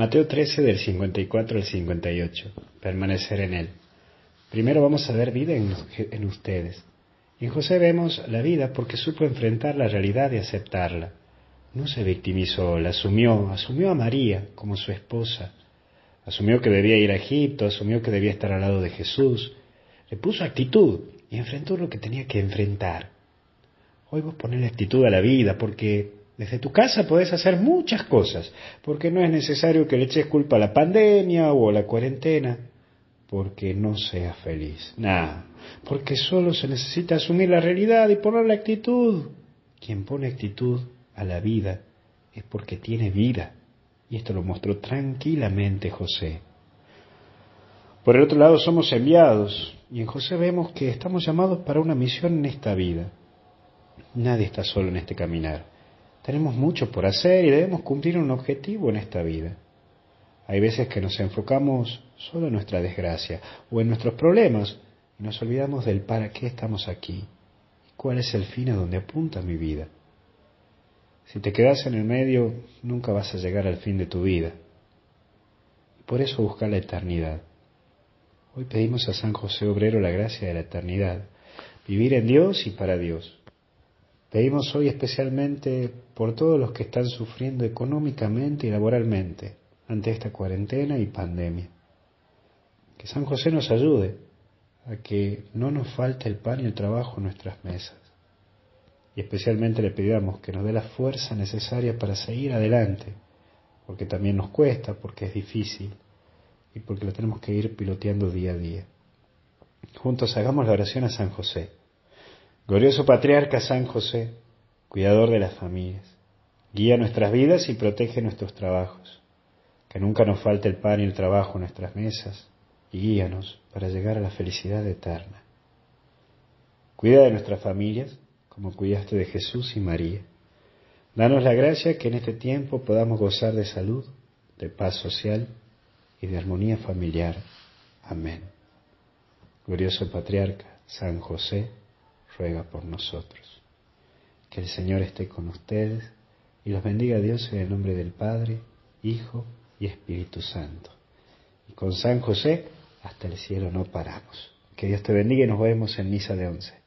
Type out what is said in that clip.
Mateo 13 del 54 al 58. Permanecer en Él. Primero vamos a ver vida en, ustedes. En José vemos la vida porque supo enfrentar la realidad y aceptarla. No se victimizó, la asumió, asumió a María como su esposa. Asumió que debía ir a Egipto, asumió que debía estar al lado de Jesús. Le puso actitud y enfrentó lo que tenía que enfrentar. Hoy vos ponés actitud a la vida porque desde tu casa podés hacer muchas cosas, porque no es necesario que le eches culpa a la pandemia o a la cuarentena, porque no seas feliz. Nada, porque solo se necesita asumir la realidad y poner la actitud. Quien pone actitud a la vida es porque tiene vida. Y esto lo mostró tranquilamente José. Por el otro lado, somos enviados, y en José vemos que estamos llamados para una misión en esta vida. Nadie está solo en este caminar. Tenemos mucho por hacer y debemos cumplir un objetivo en esta vida. Hay veces que nos enfocamos solo en nuestra desgracia o en nuestros problemas y nos olvidamos del para qué estamos aquí y cuál es el fin a donde apunta mi vida. Si te quedas en el medio, nunca vas a llegar al fin de tu vida. Por eso busca la eternidad. Hoy pedimos a San José Obrero la gracia de la eternidad, vivir en Dios y para Dios. Pedimos hoy especialmente por todos los que están sufriendo económicamente y laboralmente ante esta cuarentena y pandemia. Que San José nos ayude a que no nos falte el pan y el trabajo en nuestras mesas. Y especialmente le pedimos que nos dé la fuerza necesaria para seguir adelante, porque también nos cuesta, porque es difícil y porque lo tenemos que ir piloteando día a día. Juntos hagamos la oración a San José. Glorioso Patriarca San José, cuidador de las familias, guía nuestras vidas y protege nuestros trabajos. Que nunca nos falte el pan y el trabajo en nuestras mesas y guíanos para llegar a la felicidad eterna. Cuida de nuestras familias como cuidaste de Jesús y María. Danos la gracia que en este tiempo podamos gozar de salud, de paz social y de armonía familiar. Amén. Glorioso Patriarca, San José, ruega por nosotros. Que el Señor esté con ustedes y los bendiga Dios en el nombre del Padre, Hijo y Espíritu Santo. Y con San José hasta el cielo no paramos. Que Dios te bendiga y nos vemos en misa de once.